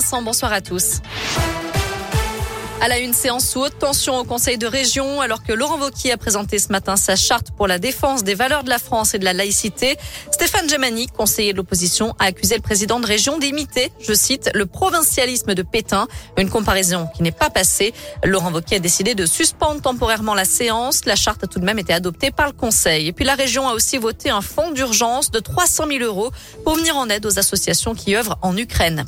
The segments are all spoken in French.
Vincent, bonsoir à tous. À la une séance sous haute tension au Conseil de région, alors que Laurent Wauquiez a présenté ce matin sa charte pour la défense des valeurs de la France et de la laïcité, Stéphane Gemani, conseiller de l'opposition, a accusé le président de région d'imiter, je cite, le provincialisme de Pétain, une comparaison qui n'est pas passée. Laurent Wauquiez a décidé de suspendre temporairement la séance. La charte a tout de même été adoptée par le Conseil. Et puis la région a aussi voté un fonds d'urgence de 300 000 euros pour venir en aide aux associations qui œuvrent en Ukraine.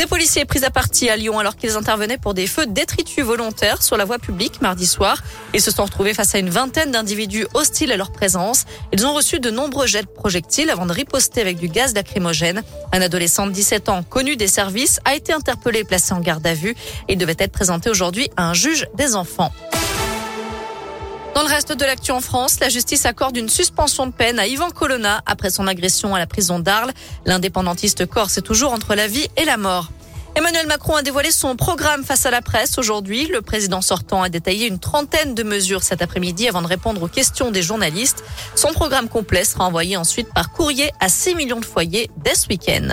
Des policiers pris à partie à Lyon alors qu'ils intervenaient pour des feux détritus volontaires sur la voie publique mardi soir. Ils se sont retrouvés face à une vingtaine d'individus hostiles à leur présence. Ils ont reçu de nombreux jets de projectiles avant de riposter avec du gaz lacrymogène. Un adolescent de 17 ans connu des services a été interpellé et placé en garde à vue. Il devait être présenté aujourd'hui à un juge des enfants. Dans le reste de l'actu en France, la justice accorde une suspension de peine à Yvan Colonna après son agression à la prison d'Arles. L'indépendantiste corse est toujours entre la vie et la mort. Emmanuel Macron a dévoilé son programme face à la presse aujourd'hui. Le président sortant a détaillé une trentaine de mesures cet après-midi avant de répondre aux questions des journalistes. Son programme complet sera envoyé ensuite par courrier à 6 millions de foyers dès ce week-end.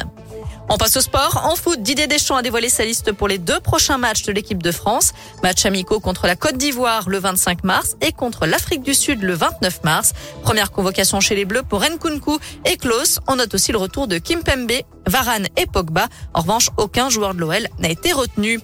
On passe au sport. En foot, Didier Deschamps a dévoilé sa liste pour les deux prochains matchs de l'équipe de France. Match amicaux contre la Côte d'Ivoire le 25 mars et contre l'Afrique du Sud le 29 mars. Première convocation chez les Bleus pour Nkunku et Klaus. On note aussi le retour de Kim Pembe, Varane et Pogba. En revanche, aucun joueur de l'OL n'a été retenu.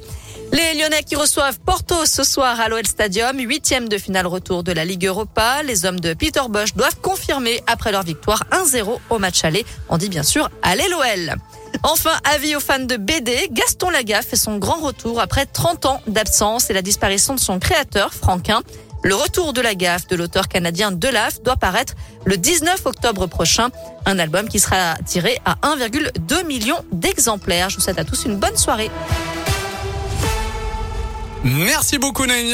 Les Lyonnais qui reçoivent Porto ce soir à l'OL Stadium, huitième de finale retour de la Ligue Europa. Les hommes de Peter Bosch doivent confirmer après leur victoire 1-0 au match aller. On dit bien sûr allez l'OL. Enfin, avis aux fans de BD, Gaston Lagaffe fait son grand retour après 30 ans d'absence et la disparition de son créateur, Franquin. Le retour de la gaffe de l'auteur canadien Delaf doit paraître le 19 octobre prochain. Un album qui sera tiré à 1,2 million d'exemplaires. Je vous souhaite à tous une bonne soirée. Merci beaucoup, Naïmi.